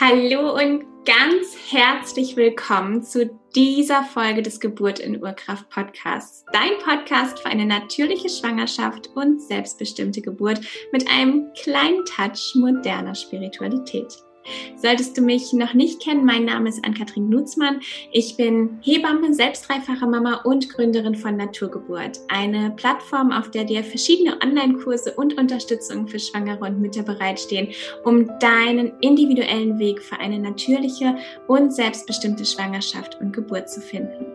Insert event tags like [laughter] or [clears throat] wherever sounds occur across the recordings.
Hallo und ganz herzlich willkommen zu dieser Folge des Geburt in Urkraft Podcasts. Dein Podcast für eine natürliche Schwangerschaft und selbstbestimmte Geburt mit einem kleinen Touch moderner Spiritualität. Solltest du mich noch nicht kennen, mein Name ist Ann-Kathrin Nutzmann. Ich bin Hebamme, selbst dreifache Mama und Gründerin von Naturgeburt. Eine Plattform, auf der dir verschiedene Online-Kurse und Unterstützung für Schwangere und Mütter bereitstehen, um deinen individuellen Weg für eine natürliche und selbstbestimmte Schwangerschaft und Geburt zu finden.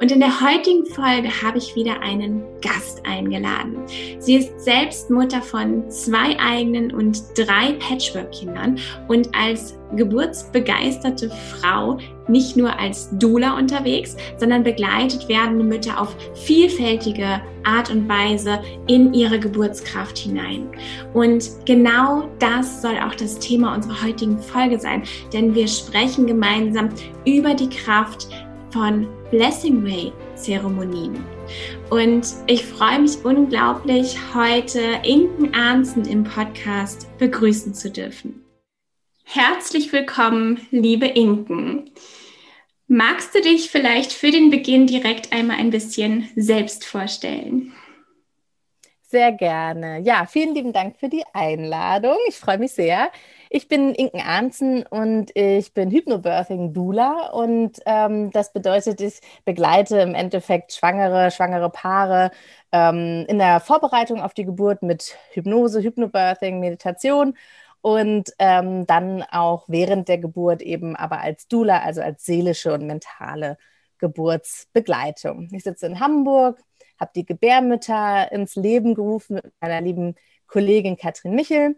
Und in der heutigen Folge habe ich wieder einen Gast eingeladen. Sie ist selbst Mutter von zwei eigenen und drei Patchwork-Kindern und als geburtsbegeisterte Frau nicht nur als Doula unterwegs, sondern begleitet werdende Mütter auf vielfältige Art und Weise in ihre Geburtskraft hinein. Und genau das soll auch das Thema unserer heutigen Folge sein, denn wir sprechen gemeinsam über die Kraft von Blessing Way Zeremonien. Und ich freue mich unglaublich, heute Inken Arnsen im Podcast begrüßen zu dürfen. Herzlich willkommen, liebe Inken. Magst du dich vielleicht für den Beginn direkt einmal ein bisschen selbst vorstellen? Sehr gerne. Ja, vielen lieben Dank für die Einladung. Ich freue mich sehr. Ich bin Inken Arnzen und ich bin Hypnobirthing Doula und ähm, das bedeutet, ich begleite im Endeffekt schwangere, schwangere Paare ähm, in der Vorbereitung auf die Geburt mit Hypnose, Hypnobirthing, Meditation und ähm, dann auch während der Geburt eben aber als Doula, also als seelische und mentale Geburtsbegleitung. Ich sitze in Hamburg, habe die Gebärmütter ins Leben gerufen mit meiner lieben Kollegin Katrin Michel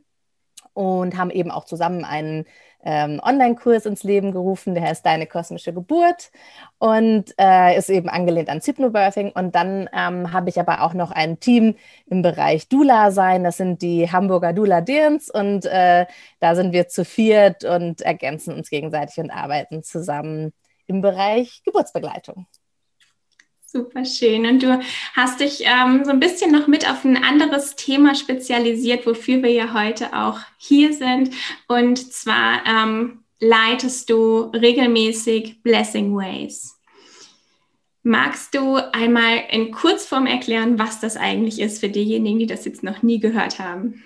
und haben eben auch zusammen einen ähm, Online-Kurs ins Leben gerufen, der heißt Deine kosmische Geburt und äh, ist eben angelehnt an Hypnobirthing. Und dann ähm, habe ich aber auch noch ein Team im Bereich Dula sein. Das sind die Hamburger Dula Dirns und äh, da sind wir zu viert und ergänzen uns gegenseitig und arbeiten zusammen im Bereich Geburtsbegleitung. Super schön. Und du hast dich ähm, so ein bisschen noch mit auf ein anderes Thema spezialisiert, wofür wir ja heute auch hier sind. Und zwar ähm, leitest du regelmäßig Blessing Ways. Magst du einmal in Kurzform erklären, was das eigentlich ist für diejenigen, die das jetzt noch nie gehört haben?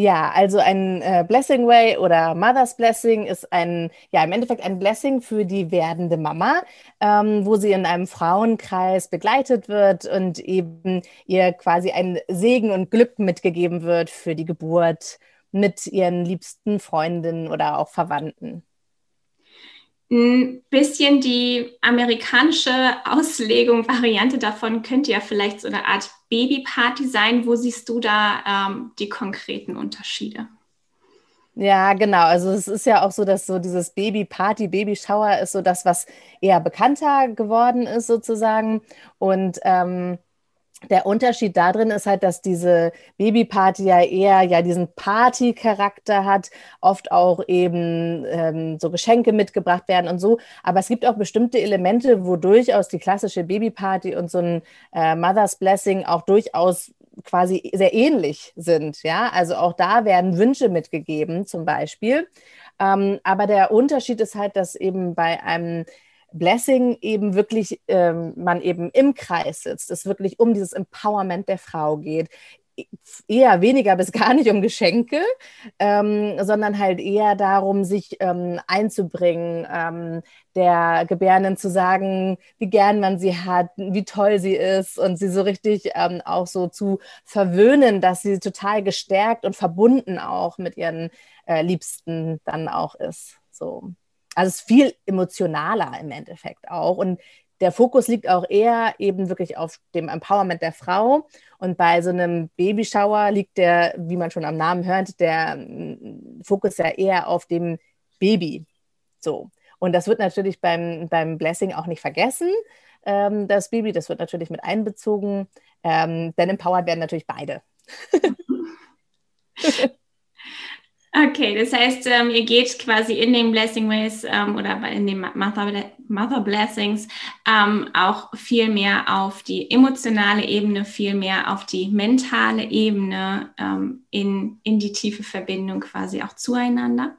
Ja, also ein äh, Blessing Way oder Mother's Blessing ist ein, ja, im Endeffekt ein Blessing für die werdende Mama, ähm, wo sie in einem Frauenkreis begleitet wird und eben ihr quasi ein Segen und Glück mitgegeben wird für die Geburt mit ihren liebsten Freundinnen oder auch Verwandten ein bisschen die amerikanische Auslegung, Variante davon könnte ja vielleicht so eine Art Babyparty sein. Wo siehst du da ähm, die konkreten Unterschiede? Ja, genau. Also es ist ja auch so, dass so dieses Babyparty, Babyshower ist so das, was eher bekannter geworden ist sozusagen. Und ähm, der Unterschied darin ist halt, dass diese Babyparty ja eher ja diesen Party-Charakter hat, oft auch eben ähm, so Geschenke mitgebracht werden und so. Aber es gibt auch bestimmte Elemente, wo durchaus die klassische Babyparty und so ein äh, Mother's Blessing auch durchaus quasi sehr ähnlich sind. Ja, also auch da werden Wünsche mitgegeben, zum Beispiel. Ähm, aber der Unterschied ist halt, dass eben bei einem Blessing eben wirklich ähm, man eben im Kreis sitzt, es wirklich um dieses Empowerment der Frau geht. E, eher weniger bis gar nicht um Geschenke, ähm, sondern halt eher darum, sich ähm, einzubringen, ähm, der Gebärenden zu sagen, wie gern man sie hat, wie toll sie ist und sie so richtig ähm, auch so zu verwöhnen, dass sie total gestärkt und verbunden auch mit ihren äh, Liebsten dann auch ist. So. Also es ist viel emotionaler im Endeffekt auch. Und der Fokus liegt auch eher eben wirklich auf dem Empowerment der Frau. Und bei so einem Babyshower liegt der, wie man schon am Namen hört, der mm, Fokus ja eher auf dem Baby. So. Und das wird natürlich beim, beim Blessing auch nicht vergessen. Ähm, das Baby, das wird natürlich mit einbezogen. Ähm, denn empowered werden natürlich beide. [laughs] Okay, das heißt, ähm, ihr geht quasi in den Blessing Ways ähm, oder in den Mother, Mother Blessings ähm, auch viel mehr auf die emotionale Ebene, viel mehr auf die mentale Ebene, ähm, in, in die tiefe Verbindung quasi auch zueinander.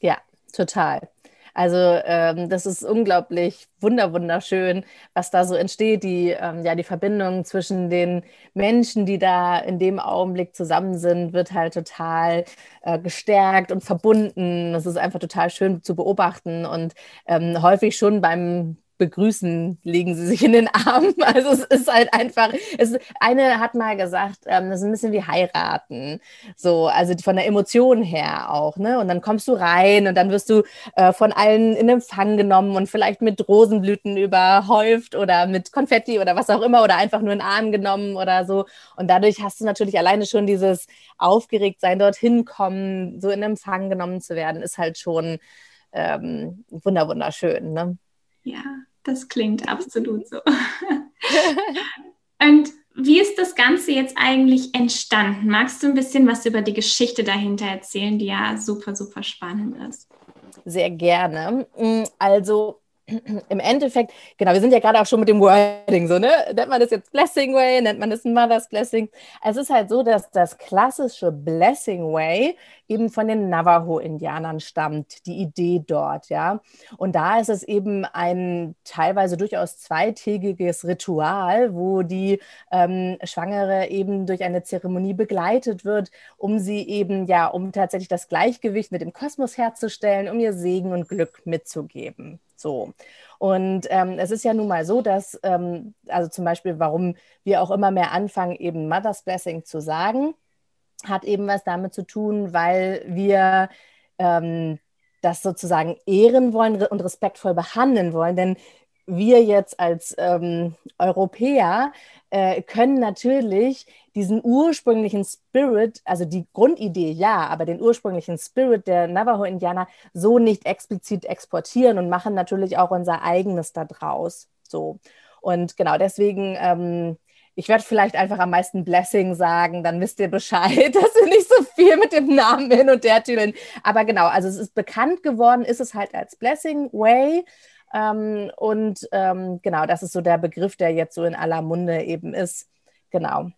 Ja, total. Also ähm, das ist unglaublich wunder wunderschön, was da so entsteht, die, ähm, ja, die Verbindung zwischen den Menschen, die da in dem Augenblick zusammen sind, wird halt total äh, gestärkt und verbunden. Das ist einfach total schön zu beobachten und ähm, häufig schon beim begrüßen, legen sie sich in den Arm. [laughs] Also es ist halt einfach, es, eine hat mal gesagt, ähm, das ist ein bisschen wie heiraten. So, also von der Emotion her auch, ne? Und dann kommst du rein und dann wirst du äh, von allen in Empfang genommen und vielleicht mit Rosenblüten überhäuft oder mit Konfetti oder was auch immer oder einfach nur in den Arm genommen oder so. Und dadurch hast du natürlich alleine schon dieses Aufgeregtsein, dorthin kommen, so in Empfang genommen zu werden, ist halt schon ähm, wunder wunderschön, ne? Ja, das klingt absolut so. [laughs] Und wie ist das Ganze jetzt eigentlich entstanden? Magst du ein bisschen was über die Geschichte dahinter erzählen, die ja super, super spannend ist? Sehr gerne. Also [clears throat] im Endeffekt, genau, wir sind ja gerade auch schon mit dem Wording so, ne? Nennt man das jetzt Blessing Way, nennt man das Mother's Blessing? Es ist halt so, dass das klassische Blessing Way eben von den Navajo-Indianern stammt, die Idee dort, ja. Und da ist es eben ein teilweise durchaus zweitägiges Ritual, wo die ähm, Schwangere eben durch eine Zeremonie begleitet wird, um sie eben, ja, um tatsächlich das Gleichgewicht mit dem Kosmos herzustellen, um ihr Segen und Glück mitzugeben. So. Und ähm, es ist ja nun mal so, dass, ähm, also zum Beispiel, warum wir auch immer mehr anfangen, eben Mother's Blessing zu sagen, hat eben was damit zu tun, weil wir ähm, das sozusagen ehren wollen und respektvoll behandeln wollen. Denn wir jetzt als ähm, Europäer äh, können natürlich diesen ursprünglichen Spirit, also die Grundidee ja, aber den ursprünglichen Spirit der Navajo-Indianer so nicht explizit exportieren und machen natürlich auch unser eigenes da draus. So. Und genau deswegen, ähm, ich werde vielleicht einfach am meisten Blessing sagen, dann wisst ihr Bescheid, [laughs] dass wir nicht so viel mit dem Namen hin und her tüdeln. Aber genau, also es ist bekannt geworden, ist es halt als Blessing Way. Ähm, und ähm, genau, das ist so der Begriff, der jetzt so in aller Munde eben ist. Genau.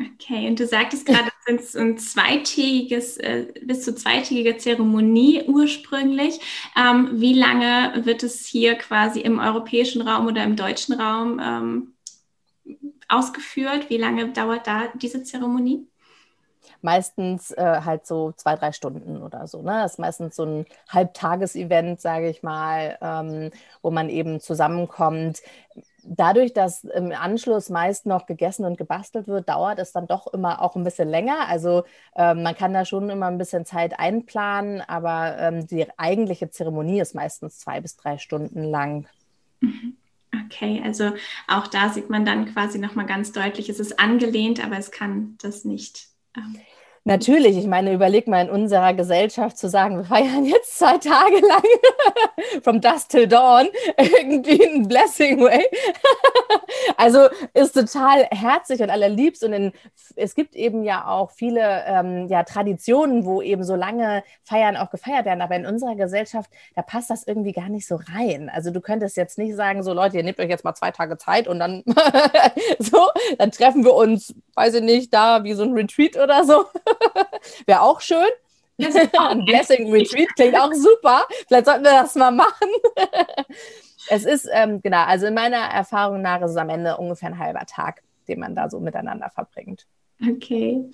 Okay, und du sagtest gerade, es ist ein zweitägiges, äh, bis zu zweitägige Zeremonie ursprünglich. Ähm, wie lange wird es hier quasi im europäischen Raum oder im deutschen Raum ähm, ausgeführt? Wie lange dauert da diese Zeremonie? meistens äh, halt so zwei, drei Stunden oder so. Ne? Das ist meistens so ein Halbtagesevent, sage ich mal, ähm, wo man eben zusammenkommt. Dadurch, dass im Anschluss meist noch gegessen und gebastelt wird, dauert es dann doch immer auch ein bisschen länger. Also ähm, man kann da schon immer ein bisschen Zeit einplanen, aber ähm, die eigentliche Zeremonie ist meistens zwei bis drei Stunden lang. Mhm. Okay, also auch da sieht man dann quasi nochmal ganz deutlich, es ist angelehnt, aber es kann das nicht. Ähm Natürlich, ich meine, überleg mal in unserer Gesellschaft zu sagen, wir feiern jetzt zwei Tage lang [laughs] from dusk till dawn irgendwie ein Blessing Way. [laughs] also ist total herzlich und allerliebst und in, es gibt eben ja auch viele ähm, ja, Traditionen, wo eben so lange Feiern auch gefeiert werden, aber in unserer Gesellschaft, da passt das irgendwie gar nicht so rein. Also du könntest jetzt nicht sagen, so Leute, ihr nehmt euch jetzt mal zwei Tage Zeit und dann [laughs] so, dann treffen wir uns, weiß ich nicht, da wie so ein Retreat oder so. [laughs] Wäre auch schön. [laughs] Ein Blessing Retreat klingt auch super. Vielleicht sollten wir das mal machen. [laughs] es ist, ähm, genau, also in meiner Erfahrung nach ist es am Ende ungefähr ein halber Tag, den man da so miteinander verbringt. Okay.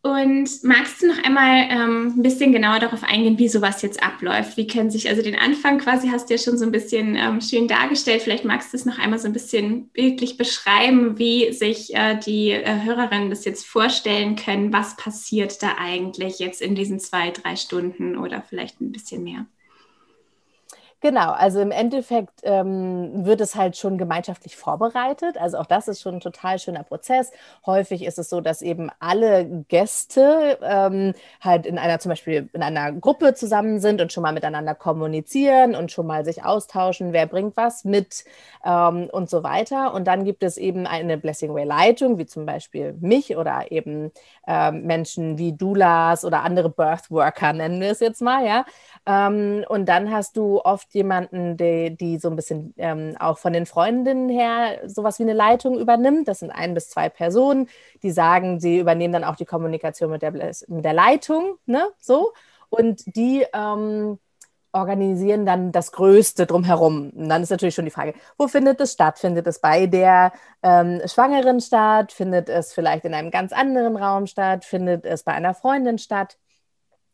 Und magst du noch einmal ähm, ein bisschen genauer darauf eingehen, wie sowas jetzt abläuft? Wie können sich, also den Anfang quasi hast du ja schon so ein bisschen ähm, schön dargestellt. Vielleicht magst du es noch einmal so ein bisschen bildlich beschreiben, wie sich äh, die äh, Hörerinnen das jetzt vorstellen können. Was passiert da eigentlich jetzt in diesen zwei, drei Stunden oder vielleicht ein bisschen mehr? Genau, also im Endeffekt ähm, wird es halt schon gemeinschaftlich vorbereitet. Also auch das ist schon ein total schöner Prozess. Häufig ist es so, dass eben alle Gäste ähm, halt in einer zum Beispiel in einer Gruppe zusammen sind und schon mal miteinander kommunizieren und schon mal sich austauschen, wer bringt was mit ähm, und so weiter. Und dann gibt es eben eine Blessing Way Leitung, wie zum Beispiel mich oder eben ähm, Menschen wie Doulas oder andere Birth Worker nennen wir es jetzt mal, ja. Ähm, und dann hast du oft oft jemanden, die, die so ein bisschen ähm, auch von den Freundinnen her sowas wie eine Leitung übernimmt. Das sind ein bis zwei Personen, die sagen, sie übernehmen dann auch die Kommunikation mit der, mit der Leitung, ne? So. und die ähm, organisieren dann das Größte drumherum. Und dann ist natürlich schon die Frage, wo findet es statt? Findet es bei der ähm, Schwangeren statt? Findet es vielleicht in einem ganz anderen Raum statt? Findet es bei einer Freundin statt?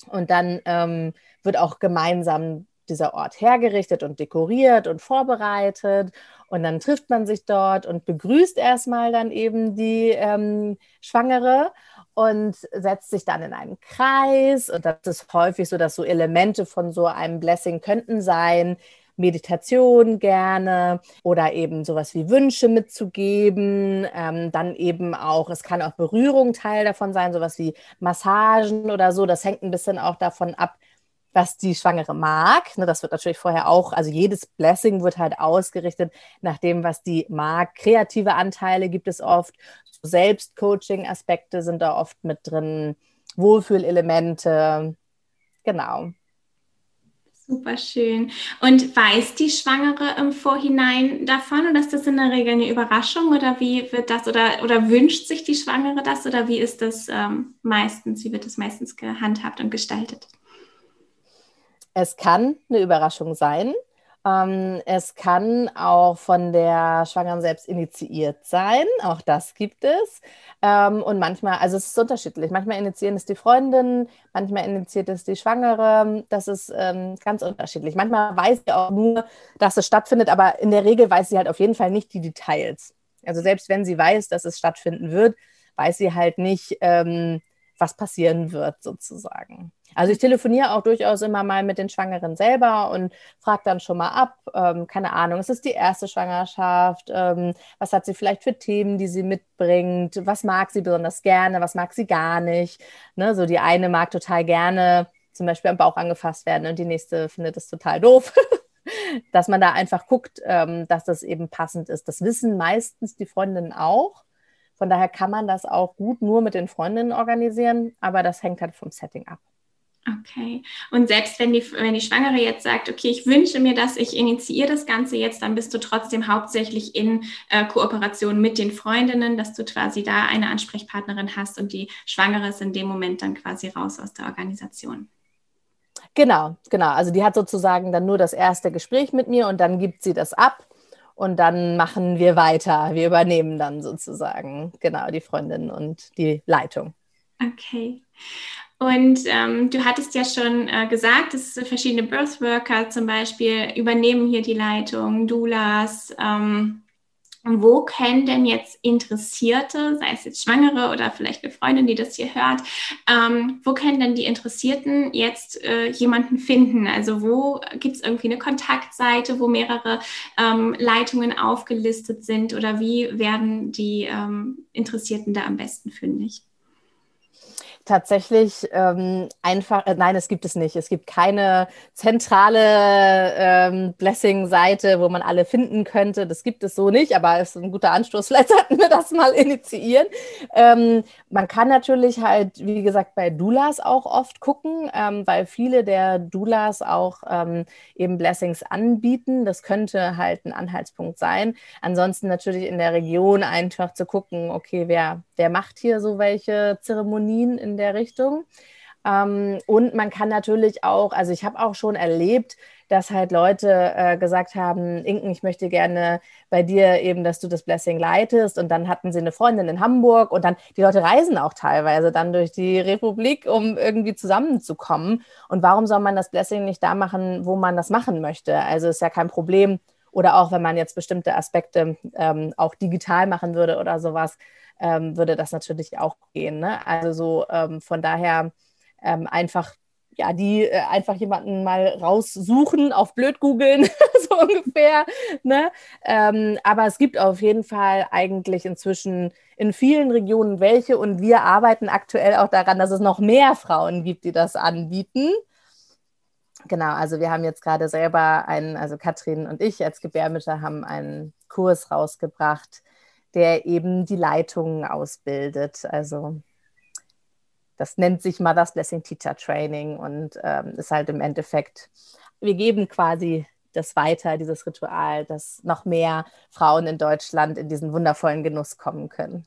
Und dann ähm, wird auch gemeinsam dieser Ort hergerichtet und dekoriert und vorbereitet. Und dann trifft man sich dort und begrüßt erstmal dann eben die ähm, Schwangere und setzt sich dann in einen Kreis. Und das ist häufig so, dass so Elemente von so einem Blessing könnten sein. Meditation gerne oder eben sowas wie Wünsche mitzugeben. Ähm, dann eben auch, es kann auch Berührung Teil davon sein, sowas wie Massagen oder so. Das hängt ein bisschen auch davon ab, was die Schwangere mag. Ne, das wird natürlich vorher auch, also jedes Blessing wird halt ausgerichtet nach dem, was die mag. Kreative Anteile gibt es oft, Selbstcoaching-Aspekte sind da oft mit drin, Wohlfühlelemente. Genau. Super schön. Und weiß die Schwangere im Vorhinein davon oder ist das in der Regel eine Überraschung oder wie wird das oder, oder wünscht sich die Schwangere das oder wie ist das ähm, meistens, wie wird das meistens gehandhabt und gestaltet? Es kann eine Überraschung sein. Ähm, es kann auch von der Schwangeren selbst initiiert sein. Auch das gibt es. Ähm, und manchmal, also es ist unterschiedlich. Manchmal initiieren es die Freundinnen, manchmal initiiert es die Schwangere. Das ist ähm, ganz unterschiedlich. Manchmal weiß sie auch nur, dass es stattfindet, aber in der Regel weiß sie halt auf jeden Fall nicht die Details. Also selbst wenn sie weiß, dass es stattfinden wird, weiß sie halt nicht, ähm, was passieren wird sozusagen. Also ich telefoniere auch durchaus immer mal mit den Schwangeren selber und frage dann schon mal ab, ähm, keine Ahnung, es ist die erste Schwangerschaft, ähm, was hat sie vielleicht für Themen, die sie mitbringt, was mag sie besonders gerne, was mag sie gar nicht. Ne? So die eine mag total gerne zum Beispiel am Bauch angefasst werden und die nächste findet es total doof. [laughs] dass man da einfach guckt, ähm, dass das eben passend ist. Das wissen meistens die Freundinnen auch. Von daher kann man das auch gut nur mit den Freundinnen organisieren, aber das hängt halt vom Setting ab. Okay. Und selbst wenn die, wenn die Schwangere jetzt sagt, okay, ich wünsche mir das, ich initiiere das Ganze jetzt, dann bist du trotzdem hauptsächlich in äh, Kooperation mit den Freundinnen, dass du quasi da eine Ansprechpartnerin hast und die Schwangere ist in dem Moment dann quasi raus aus der Organisation. Genau, genau. Also die hat sozusagen dann nur das erste Gespräch mit mir und dann gibt sie das ab und dann machen wir weiter. Wir übernehmen dann sozusagen, genau, die Freundin und die Leitung. Okay. Und ähm, du hattest ja schon äh, gesagt, dass verschiedene Birthworker zum Beispiel übernehmen hier die Leitung, Doulas. Ähm, wo können denn jetzt Interessierte, sei es jetzt Schwangere oder vielleicht eine Freundin, die das hier hört, ähm, wo können denn die Interessierten jetzt äh, jemanden finden? Also wo gibt es irgendwie eine Kontaktseite, wo mehrere ähm, Leitungen aufgelistet sind oder wie werden die ähm, Interessierten da am besten fündig? Tatsächlich ähm, einfach, äh, nein, es gibt es nicht. Es gibt keine zentrale ähm, Blessing-Seite, wo man alle finden könnte. Das gibt es so nicht, aber es ist ein guter Anstoß. [laughs] Vielleicht sollten wir das mal initiieren. Ähm, man kann natürlich halt, wie gesagt, bei Doulas auch oft gucken, ähm, weil viele der Doulas auch ähm, eben Blessings anbieten. Das könnte halt ein Anhaltspunkt sein. Ansonsten natürlich in der Region einfach zu gucken, okay, wer, wer macht hier so welche Zeremonien der Richtung. Ähm, und man kann natürlich auch, also ich habe auch schon erlebt, dass halt Leute äh, gesagt haben, Inken, ich möchte gerne bei dir eben, dass du das Blessing leitest. Und dann hatten sie eine Freundin in Hamburg und dann, die Leute reisen auch teilweise dann durch die Republik, um irgendwie zusammenzukommen. Und warum soll man das Blessing nicht da machen, wo man das machen möchte? Also ist ja kein Problem. Oder auch wenn man jetzt bestimmte Aspekte ähm, auch digital machen würde oder sowas, ähm, würde das natürlich auch gehen. Ne? Also so ähm, von daher ähm, einfach ja, die äh, einfach jemanden mal raussuchen, auf blöd googeln, [laughs] so ungefähr. Ne? Ähm, aber es gibt auf jeden Fall eigentlich inzwischen in vielen Regionen welche und wir arbeiten aktuell auch daran, dass es noch mehr Frauen gibt, die das anbieten. Genau, also wir haben jetzt gerade selber einen, also Katrin und ich als Gebärmütter haben einen Kurs rausgebracht, der eben die Leitungen ausbildet. Also das nennt sich Mother's Blessing Teacher Training und ähm, ist halt im Endeffekt, wir geben quasi das weiter, dieses Ritual, dass noch mehr Frauen in Deutschland in diesen wundervollen Genuss kommen können.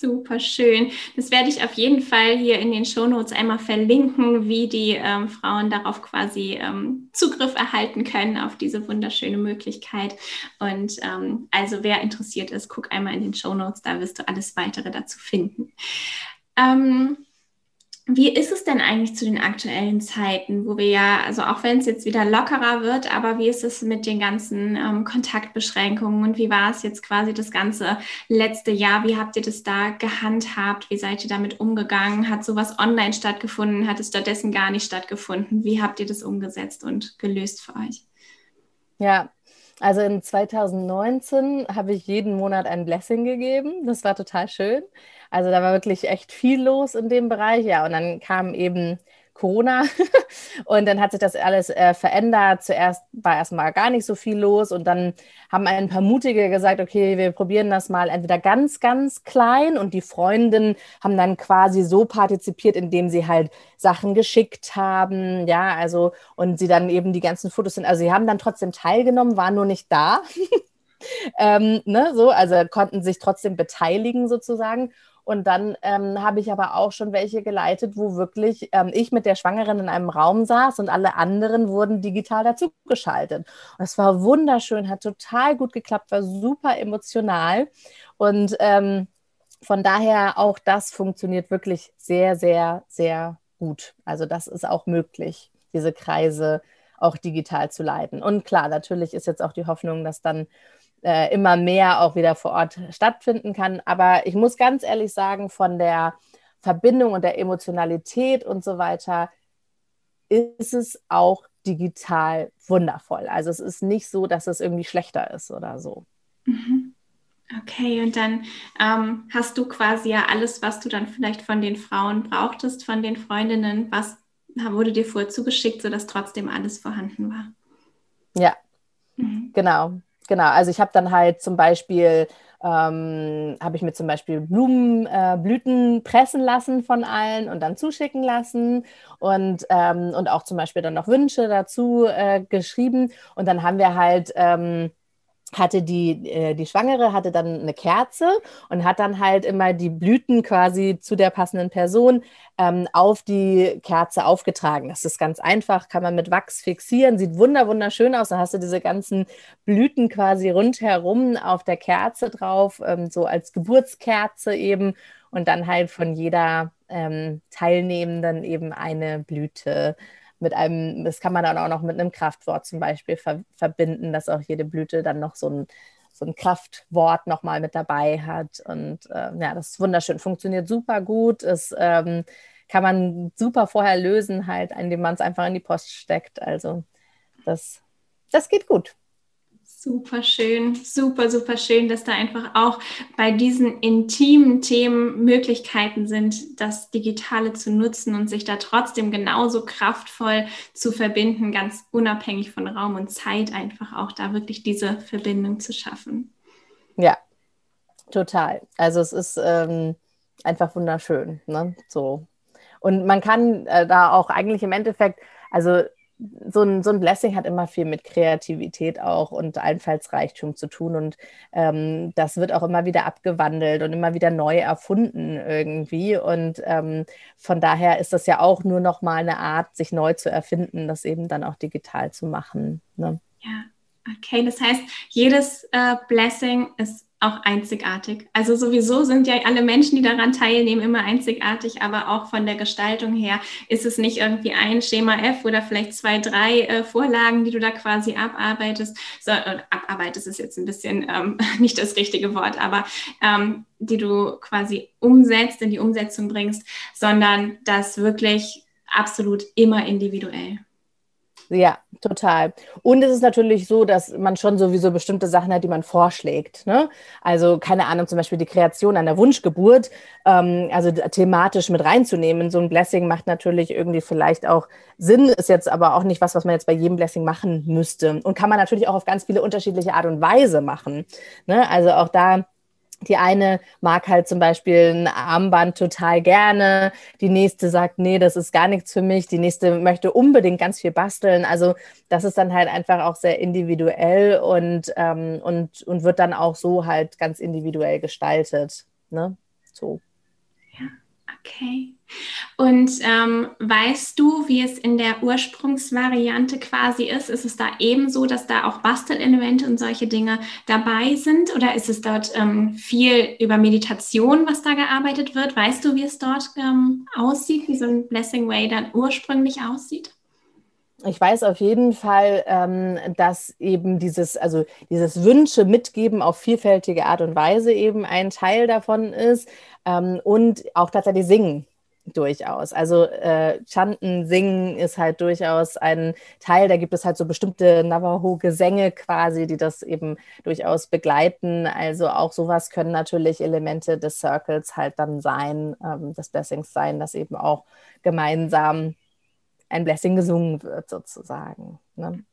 Super schön. Das werde ich auf jeden Fall hier in den Shownotes einmal verlinken, wie die ähm, Frauen darauf quasi ähm, Zugriff erhalten können auf diese wunderschöne Möglichkeit. Und ähm, also wer interessiert ist, guck einmal in den Shownotes, da wirst du alles weitere dazu finden. Ähm, wie ist es denn eigentlich zu den aktuellen Zeiten, wo wir ja, also auch wenn es jetzt wieder lockerer wird, aber wie ist es mit den ganzen ähm, Kontaktbeschränkungen und wie war es jetzt quasi das ganze letzte Jahr? Wie habt ihr das da gehandhabt? Wie seid ihr damit umgegangen? Hat sowas online stattgefunden? Hat es stattdessen gar nicht stattgefunden? Wie habt ihr das umgesetzt und gelöst für euch? Ja, also in 2019 habe ich jeden Monat ein Blessing gegeben. Das war total schön. Also da war wirklich echt viel los in dem Bereich. Ja, und dann kam eben Corona [laughs] und dann hat sich das alles äh, verändert. Zuerst war erstmal gar nicht so viel los und dann haben ein paar Mutige gesagt, okay, wir probieren das mal entweder ganz, ganz klein und die Freundinnen haben dann quasi so partizipiert, indem sie halt Sachen geschickt haben, ja, also und sie dann eben die ganzen Fotos sind, also sie haben dann trotzdem teilgenommen, waren nur nicht da. [laughs] ähm, ne, so, also konnten sich trotzdem beteiligen sozusagen. Und dann ähm, habe ich aber auch schon welche geleitet, wo wirklich ähm, ich mit der Schwangeren in einem Raum saß und alle anderen wurden digital dazugeschaltet. Und es war wunderschön, hat total gut geklappt, war super emotional. Und ähm, von daher auch das funktioniert wirklich sehr, sehr, sehr gut. Also das ist auch möglich, diese Kreise auch digital zu leiten. Und klar, natürlich ist jetzt auch die Hoffnung, dass dann äh, immer mehr auch wieder vor Ort stattfinden kann. Aber ich muss ganz ehrlich sagen, von der Verbindung und der Emotionalität und so weiter ist es auch digital wundervoll. Also es ist nicht so, dass es irgendwie schlechter ist oder so. Mhm. Okay, und dann ähm, hast du quasi ja alles, was du dann vielleicht von den Frauen brauchtest, von den Freundinnen, was wurde dir vorher zugeschickt, sodass trotzdem alles vorhanden war. Ja, mhm. genau. Genau, also ich habe dann halt zum Beispiel, ähm, habe ich mir zum Beispiel Blumen, äh, Blüten pressen lassen von allen und dann zuschicken lassen und, ähm, und auch zum Beispiel dann noch Wünsche dazu äh, geschrieben. Und dann haben wir halt ähm, hatte die, äh, die Schwangere hatte dann eine Kerze und hat dann halt immer die Blüten quasi zu der passenden Person ähm, auf die Kerze aufgetragen. Das ist ganz einfach, kann man mit Wachs fixieren, sieht wunder wunderschön aus. Dann hast du diese ganzen Blüten quasi rundherum auf der Kerze drauf, ähm, so als Geburtskerze eben und dann halt von jeder ähm, Teilnehmenden eben eine Blüte mit einem, das kann man dann auch noch mit einem Kraftwort zum Beispiel ver verbinden, dass auch jede Blüte dann noch so ein, so ein Kraftwort nochmal mit dabei hat. Und äh, ja, das ist wunderschön, funktioniert super gut. Es ähm, kann man super vorher lösen, halt, indem man es einfach in die Post steckt. Also das, das geht gut. Super schön, super, super schön, dass da einfach auch bei diesen intimen Themen Möglichkeiten sind, das Digitale zu nutzen und sich da trotzdem genauso kraftvoll zu verbinden, ganz unabhängig von Raum und Zeit, einfach auch da wirklich diese Verbindung zu schaffen. Ja, total. Also es ist ähm, einfach wunderschön, ne? So. Und man kann äh, da auch eigentlich im Endeffekt, also so ein, so ein Blessing hat immer viel mit Kreativität auch und Einfallsreichtum zu tun. Und ähm, das wird auch immer wieder abgewandelt und immer wieder neu erfunden irgendwie. Und ähm, von daher ist das ja auch nur noch mal eine Art, sich neu zu erfinden, das eben dann auch digital zu machen. Ne? Ja, okay. Das heißt, jedes äh, Blessing ist auch einzigartig. Also sowieso sind ja alle Menschen, die daran teilnehmen, immer einzigartig, aber auch von der Gestaltung her ist es nicht irgendwie ein Schema F oder vielleicht zwei, drei äh, Vorlagen, die du da quasi abarbeitest. So, äh, abarbeitest ist jetzt ein bisschen ähm, [laughs] nicht das richtige Wort, aber ähm, die du quasi umsetzt, in die Umsetzung bringst, sondern das wirklich absolut immer individuell. Ja, total. Und es ist natürlich so, dass man schon sowieso bestimmte Sachen hat, die man vorschlägt. Ne? Also keine Ahnung, zum Beispiel die Kreation einer Wunschgeburt, ähm, also thematisch mit reinzunehmen. So ein Blessing macht natürlich irgendwie vielleicht auch Sinn, ist jetzt aber auch nicht was, was man jetzt bei jedem Blessing machen müsste. Und kann man natürlich auch auf ganz viele unterschiedliche Art und Weise machen. Ne? Also auch da die eine mag halt zum Beispiel ein Armband total gerne, die nächste sagt, nee, das ist gar nichts für mich, die nächste möchte unbedingt ganz viel basteln. Also das ist dann halt einfach auch sehr individuell und, ähm, und, und wird dann auch so halt ganz individuell gestaltet. Ne? So. Okay. Und ähm, weißt du, wie es in der Ursprungsvariante quasi ist? Ist es da ebenso, dass da auch Bastelelemente und solche Dinge dabei sind? Oder ist es dort ähm, viel über Meditation, was da gearbeitet wird? Weißt du, wie es dort ähm, aussieht, wie so ein Blessing Way dann ursprünglich aussieht? Ich weiß auf jeden Fall, ähm, dass eben dieses, also dieses Wünsche mitgeben auf vielfältige Art und Weise eben ein Teil davon ist ähm, und auch tatsächlich singen durchaus. Also äh, Chanten, Singen ist halt durchaus ein Teil. Da gibt es halt so bestimmte Navajo-Gesänge quasi, die das eben durchaus begleiten. Also auch sowas können natürlich Elemente des Circles halt dann sein, ähm, des Blessings sein, dass eben auch gemeinsam ein Blessing gesungen wird, sozusagen. Ne?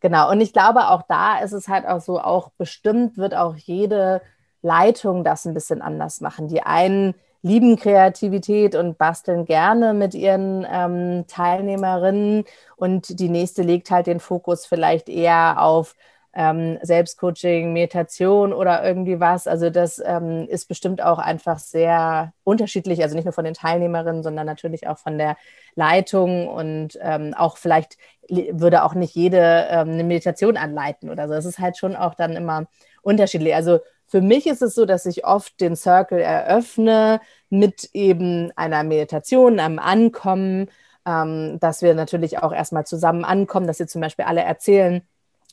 Genau, und ich glaube, auch da ist es halt auch so, auch bestimmt wird auch jede Leitung das ein bisschen anders machen. Die einen lieben Kreativität und basteln gerne mit ihren ähm, Teilnehmerinnen und die nächste legt halt den Fokus vielleicht eher auf ähm, Selbstcoaching, Meditation oder irgendwie was. Also das ähm, ist bestimmt auch einfach sehr unterschiedlich, also nicht nur von den Teilnehmerinnen, sondern natürlich auch von der Leitung und ähm, auch vielleicht würde auch nicht jede ähm, eine Meditation anleiten oder so. Es ist halt schon auch dann immer unterschiedlich. Also für mich ist es so, dass ich oft den Circle eröffne mit eben einer Meditation, einem Ankommen, ähm, dass wir natürlich auch erstmal zusammen ankommen, dass wir zum Beispiel alle erzählen,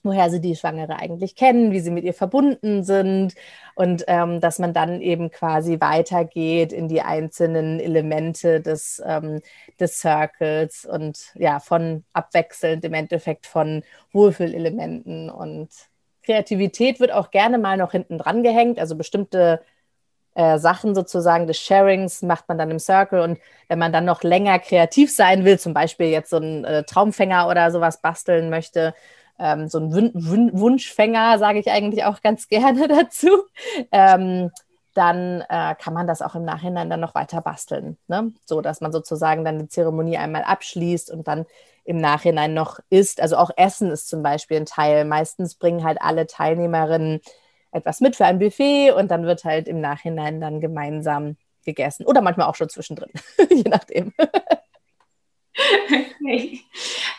woher sie die Schwangere eigentlich kennen, wie sie mit ihr verbunden sind und ähm, dass man dann eben quasi weitergeht in die einzelnen Elemente des, ähm, des Circles und ja, von abwechselnd im Endeffekt von Wohlfühlelementen und Kreativität wird auch gerne mal noch hinten dran gehängt, also bestimmte äh, Sachen sozusagen des Sharings macht man dann im Circle und wenn man dann noch länger kreativ sein will, zum Beispiel jetzt so einen äh, Traumfänger oder sowas basteln möchte, ähm, so ein Wun Wun Wunschfänger, sage ich eigentlich auch ganz [laughs] gerne dazu, ähm, dann äh, kann man das auch im Nachhinein dann noch weiter basteln. Ne? So dass man sozusagen dann die Zeremonie einmal abschließt und dann im Nachhinein noch isst. Also auch Essen ist zum Beispiel ein Teil. Meistens bringen halt alle Teilnehmerinnen etwas mit für ein Buffet und dann wird halt im Nachhinein dann gemeinsam gegessen. Oder manchmal auch schon zwischendrin, [laughs] je nachdem. [laughs] Okay.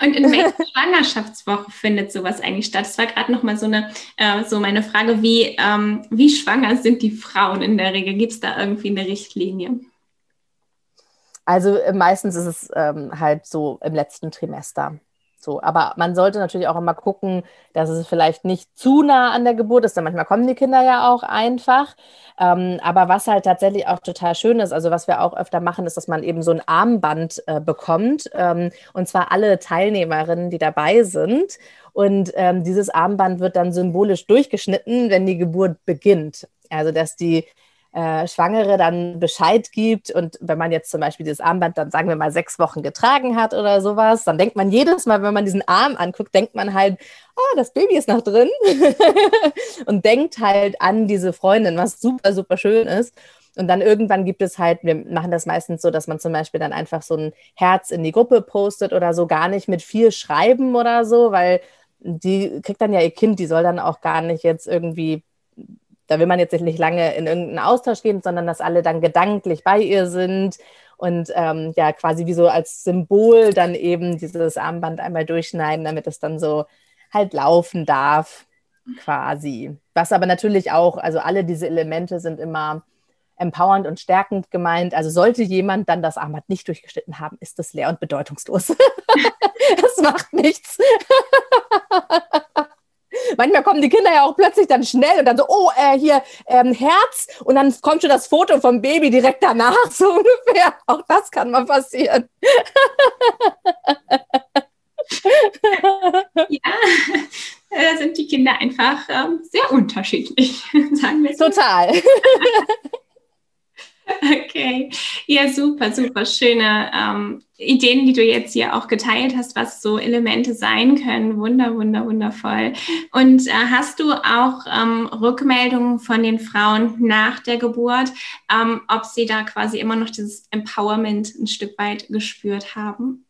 Und in welcher [laughs] Schwangerschaftswoche findet sowas eigentlich statt? Das war gerade noch mal so eine äh, so meine Frage, wie, ähm, wie schwanger sind die Frauen in der Regel? Gibt es da irgendwie eine Richtlinie? Also äh, meistens ist es ähm, halt so im letzten Trimester. So, aber man sollte natürlich auch immer gucken, dass es vielleicht nicht zu nah an der Geburt ist, denn manchmal kommen die Kinder ja auch einfach. Ähm, aber was halt tatsächlich auch total schön ist, also was wir auch öfter machen, ist, dass man eben so ein Armband äh, bekommt, ähm, und zwar alle Teilnehmerinnen, die dabei sind. Und ähm, dieses Armband wird dann symbolisch durchgeschnitten, wenn die Geburt beginnt. Also, dass die äh, Schwangere dann Bescheid gibt und wenn man jetzt zum Beispiel dieses Armband dann, sagen wir mal, sechs Wochen getragen hat oder sowas, dann denkt man jedes Mal, wenn man diesen Arm anguckt, denkt man halt, oh, das Baby ist noch drin [laughs] und denkt halt an diese Freundin, was super, super schön ist. Und dann irgendwann gibt es halt, wir machen das meistens so, dass man zum Beispiel dann einfach so ein Herz in die Gruppe postet oder so, gar nicht mit viel Schreiben oder so, weil die kriegt dann ja ihr Kind, die soll dann auch gar nicht jetzt irgendwie da will man jetzt nicht lange in irgendeinen Austausch gehen, sondern dass alle dann gedanklich bei ihr sind und ähm, ja quasi wie so als Symbol dann eben dieses Armband einmal durchschneiden, damit es dann so halt laufen darf, quasi. Was aber natürlich auch, also alle diese Elemente sind immer empowernd und stärkend gemeint. Also sollte jemand dann das Armband nicht durchgeschnitten haben, ist das leer und bedeutungslos. [laughs] das macht nichts. [laughs] Manchmal kommen die Kinder ja auch plötzlich dann schnell und dann so, oh, äh, hier ähm, Herz und dann kommt schon das Foto vom Baby direkt danach, [laughs] so ungefähr. Auch das kann mal passieren. [laughs] ja, da sind die Kinder einfach ähm, sehr unterschiedlich, [laughs] sagen wir so. Total. Okay, ja, super, super schöne ähm, Ideen, die du jetzt hier auch geteilt hast, was so Elemente sein können. Wunder, wunder, wundervoll. Und äh, hast du auch ähm, Rückmeldungen von den Frauen nach der Geburt, ähm, ob sie da quasi immer noch dieses Empowerment ein Stück weit gespürt haben?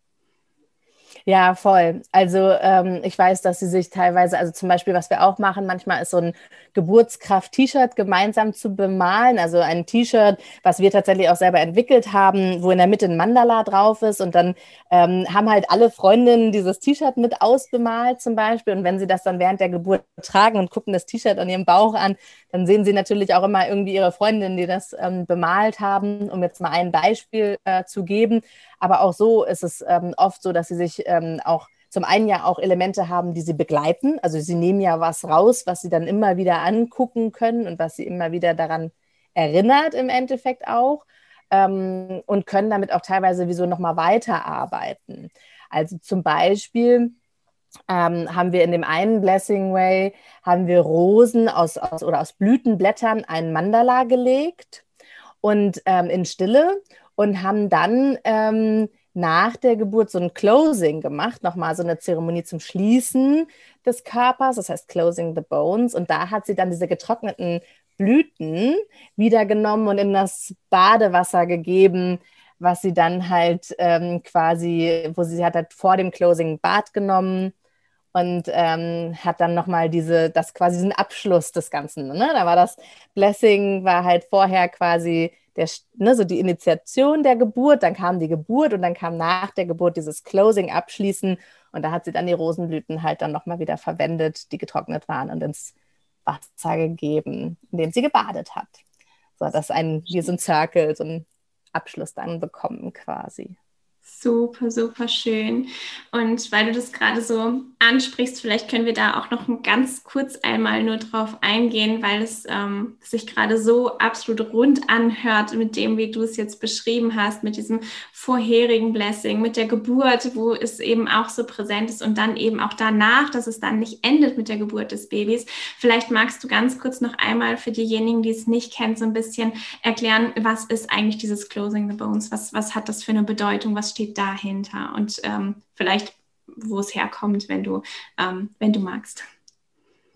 Ja, voll. Also ähm, ich weiß, dass sie sich teilweise, also zum Beispiel, was wir auch machen, manchmal ist so ein Geburtskraft-T-Shirt gemeinsam zu bemalen. Also ein T-Shirt, was wir tatsächlich auch selber entwickelt haben, wo in der Mitte ein Mandala drauf ist. Und dann ähm, haben halt alle Freundinnen dieses T-Shirt mit ausbemalt zum Beispiel. Und wenn sie das dann während der Geburt tragen und gucken das T-Shirt an ihrem Bauch an, dann sehen sie natürlich auch immer irgendwie ihre Freundinnen, die das ähm, bemalt haben, um jetzt mal ein Beispiel äh, zu geben. Aber auch so ist es ähm, oft so, dass sie sich ähm, auch zum einen ja auch Elemente haben, die sie begleiten. Also sie nehmen ja was raus, was sie dann immer wieder angucken können und was sie immer wieder daran erinnert im Endeffekt auch ähm, und können damit auch teilweise wie so nochmal weiterarbeiten. Also zum Beispiel ähm, haben wir in dem einen Blessing Way, haben wir Rosen aus, aus oder aus Blütenblättern ein Mandala gelegt und ähm, in Stille und haben dann ähm, nach der Geburt so ein Closing gemacht, nochmal so eine Zeremonie zum Schließen des Körpers, das heißt Closing the Bones. Und da hat sie dann diese getrockneten Blüten wieder genommen und in das Badewasser gegeben, was sie dann halt ähm, quasi, wo sie hat halt vor dem Closing Bad genommen und ähm, hat dann nochmal diese, das quasi diesen Abschluss des Ganzen. Ne? Da war das Blessing, war halt vorher quasi der, ne, so die Initiation der Geburt, dann kam die Geburt und dann kam nach der Geburt dieses Closing abschließen und da hat sie dann die Rosenblüten halt dann nochmal wieder verwendet, die getrocknet waren und ins Wasser gegeben, in dem sie gebadet hat. So, dass ein, wie so ein Circle, so ein Abschluss dann bekommen quasi. Super, super schön. Und weil du das gerade so ansprichst, vielleicht können wir da auch noch ganz kurz einmal nur drauf eingehen, weil es ähm, sich gerade so absolut rund anhört mit dem, wie du es jetzt beschrieben hast, mit diesem vorherigen Blessing, mit der Geburt, wo es eben auch so präsent ist und dann eben auch danach, dass es dann nicht endet mit der Geburt des Babys. Vielleicht magst du ganz kurz noch einmal für diejenigen, die es nicht kennen, so ein bisschen erklären, was ist eigentlich dieses Closing the Bones? Was, was hat das für eine Bedeutung? Was steht dahinter und ähm, vielleicht, wo es herkommt, wenn du, ähm, wenn du magst.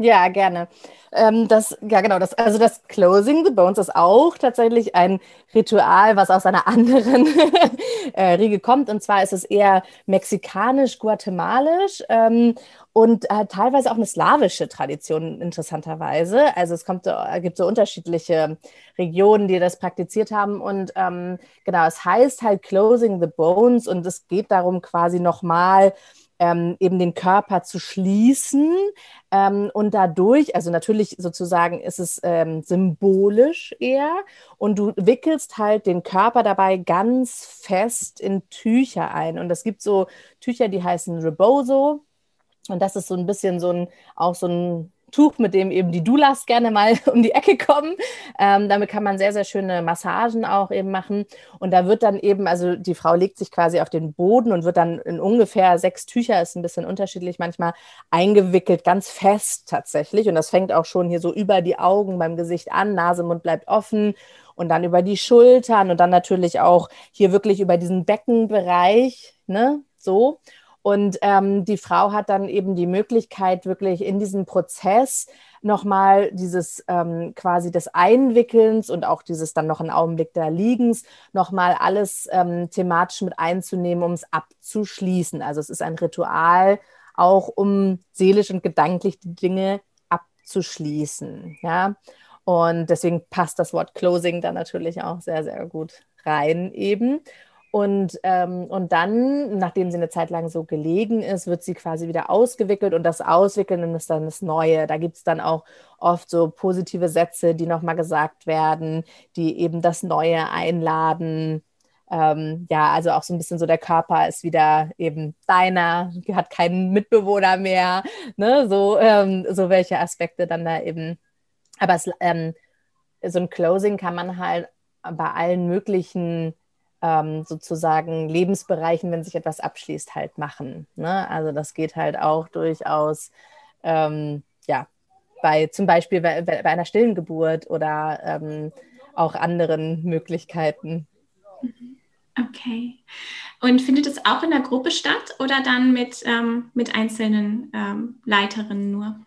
Ja, gerne. Ähm, das, ja, genau, das, also das Closing the Bones ist auch tatsächlich ein Ritual, was aus einer [laughs] anderen äh, Riege kommt. Und zwar ist es eher mexikanisch-guatemalisch ähm, und äh, teilweise auch eine slawische Tradition, interessanterweise. Also es kommt, äh, gibt so unterschiedliche Regionen, die das praktiziert haben. Und ähm, genau, es heißt halt Closing the Bones und es geht darum, quasi nochmal ähm, eben den Körper zu schließen ähm, und dadurch, also natürlich sozusagen ist es ähm, symbolisch eher und du wickelst halt den Körper dabei ganz fest in Tücher ein. Und es gibt so Tücher, die heißen Rebozo. Und das ist so ein bisschen so ein, auch so ein Tuch, mit dem eben die Doulas gerne mal [laughs] um die Ecke kommen. Ähm, damit kann man sehr, sehr schöne Massagen auch eben machen. Und da wird dann eben, also die Frau legt sich quasi auf den Boden und wird dann in ungefähr sechs Tücher, ist ein bisschen unterschiedlich manchmal, eingewickelt, ganz fest tatsächlich. Und das fängt auch schon hier so über die Augen beim Gesicht an, Nase, Mund bleibt offen und dann über die Schultern und dann natürlich auch hier wirklich über diesen Beckenbereich, ne, so. Und ähm, die Frau hat dann eben die Möglichkeit, wirklich in diesem Prozess nochmal dieses ähm, quasi des Einwickelns und auch dieses dann noch einen Augenblick da Liegens, nochmal alles ähm, thematisch mit einzunehmen, um es abzuschließen. Also es ist ein Ritual, auch um seelisch und gedanklich die Dinge abzuschließen. Ja. Und deswegen passt das Wort Closing da natürlich auch sehr, sehr gut rein eben. Und, ähm, und dann, nachdem sie eine Zeit lang so gelegen ist, wird sie quasi wieder ausgewickelt und das Auswickeln ist dann das Neue. Da gibt es dann auch oft so positive Sätze, die nochmal gesagt werden, die eben das Neue einladen. Ähm, ja, also auch so ein bisschen so der Körper ist wieder eben deiner, hat keinen Mitbewohner mehr, ne? so, ähm, so welche Aspekte dann da eben. Aber es, ähm, so ein Closing kann man halt bei allen möglichen ähm, sozusagen Lebensbereichen, wenn sich etwas abschließt, halt machen. Ne? Also das geht halt auch durchaus, ähm, ja, bei zum Beispiel bei, bei einer stillen Geburt oder ähm, auch anderen Möglichkeiten. Okay. Und findet es auch in der Gruppe statt oder dann mit, ähm, mit einzelnen ähm, Leiterinnen nur?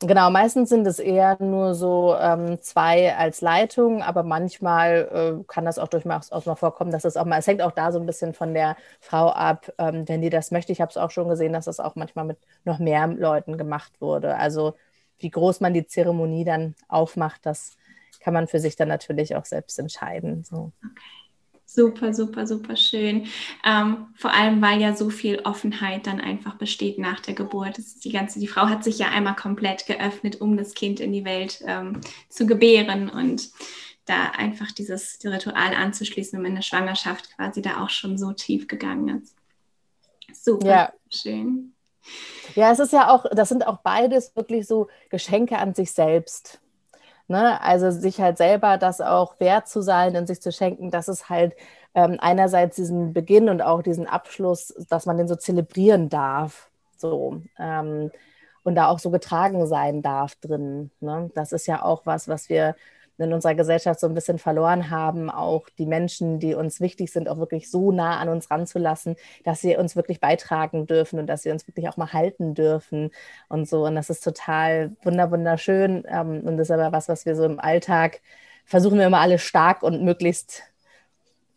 Genau, meistens sind es eher nur so ähm, zwei als Leitung, aber manchmal äh, kann das auch durchaus auch mal vorkommen, dass es auch mal, es hängt auch da so ein bisschen von der Frau ab, ähm, wenn die das möchte. Ich habe es auch schon gesehen, dass das auch manchmal mit noch mehr Leuten gemacht wurde. Also wie groß man die Zeremonie dann aufmacht, das kann man für sich dann natürlich auch selbst entscheiden. So. Okay. Super, super, super schön. Ähm, vor allem, weil ja so viel Offenheit dann einfach besteht nach der Geburt. die ganze, die Frau hat sich ja einmal komplett geöffnet, um das Kind in die Welt ähm, zu gebären und da einfach dieses Ritual anzuschließen, um in der Schwangerschaft quasi da auch schon so tief gegangen ist. Super ja. schön. Ja, es ist ja auch, das sind auch beides wirklich so Geschenke an sich selbst. Ne? Also sich halt selber das auch wert zu sein und sich zu schenken, dass es halt ähm, einerseits diesen Beginn und auch diesen Abschluss, dass man den so zelebrieren darf. So. Ähm, und da auch so getragen sein darf drin. Ne? Das ist ja auch was, was wir in unserer Gesellschaft so ein bisschen verloren haben, auch die Menschen, die uns wichtig sind, auch wirklich so nah an uns ranzulassen, dass sie uns wirklich beitragen dürfen und dass sie uns wirklich auch mal halten dürfen und so. Und das ist total wunderschön. Ähm, und das ist aber was, was wir so im Alltag versuchen wir immer alle stark und möglichst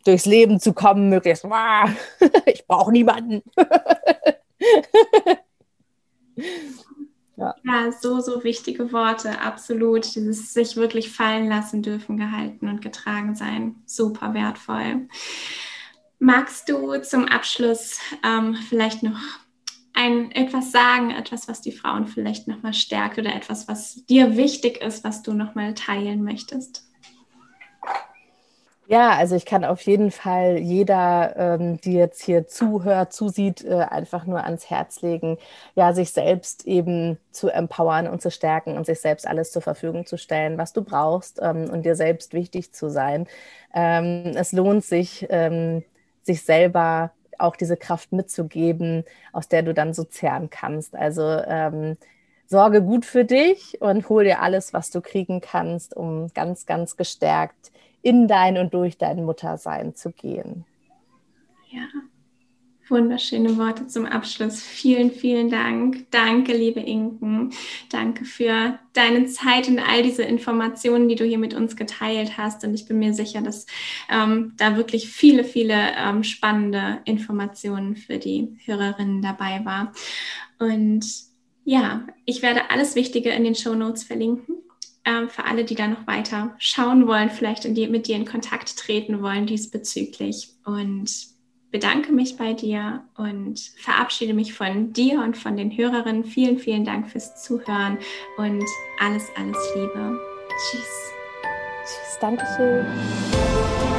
durchs Leben zu kommen, möglichst, [laughs] ich brauche niemanden. [laughs] Ja. ja, so, so wichtige Worte, absolut. Dieses sich wirklich fallen lassen dürfen, gehalten und getragen sein, super wertvoll. Magst du zum Abschluss ähm, vielleicht noch ein, etwas sagen, etwas, was die Frauen vielleicht nochmal stärkt oder etwas, was dir wichtig ist, was du nochmal teilen möchtest? Ja, also ich kann auf jeden Fall jeder, ähm, die jetzt hier zuhört, zusieht, äh, einfach nur ans Herz legen, ja, sich selbst eben zu empowern und zu stärken und sich selbst alles zur Verfügung zu stellen, was du brauchst ähm, und dir selbst wichtig zu sein. Ähm, es lohnt sich, ähm, sich selber auch diese Kraft mitzugeben, aus der du dann so zehren kannst. Also ähm, sorge gut für dich und hol dir alles, was du kriegen kannst, um ganz, ganz gestärkt in dein und durch dein Muttersein zu gehen. Ja, wunderschöne Worte zum Abschluss. Vielen, vielen Dank. Danke, liebe Inken. Danke für deine Zeit und all diese Informationen, die du hier mit uns geteilt hast. Und ich bin mir sicher, dass ähm, da wirklich viele, viele ähm, spannende Informationen für die Hörerinnen dabei war. Und ja, ich werde alles Wichtige in den Show Notes verlinken ähm, für alle, die da noch weiter schauen wollen, vielleicht die, mit dir in Kontakt treten wollen diesbezüglich. Und bedanke mich bei dir und verabschiede mich von dir und von den Hörerinnen. Vielen, vielen Dank fürs Zuhören und alles, alles Liebe. Tschüss. Tschüss, Dankeschön.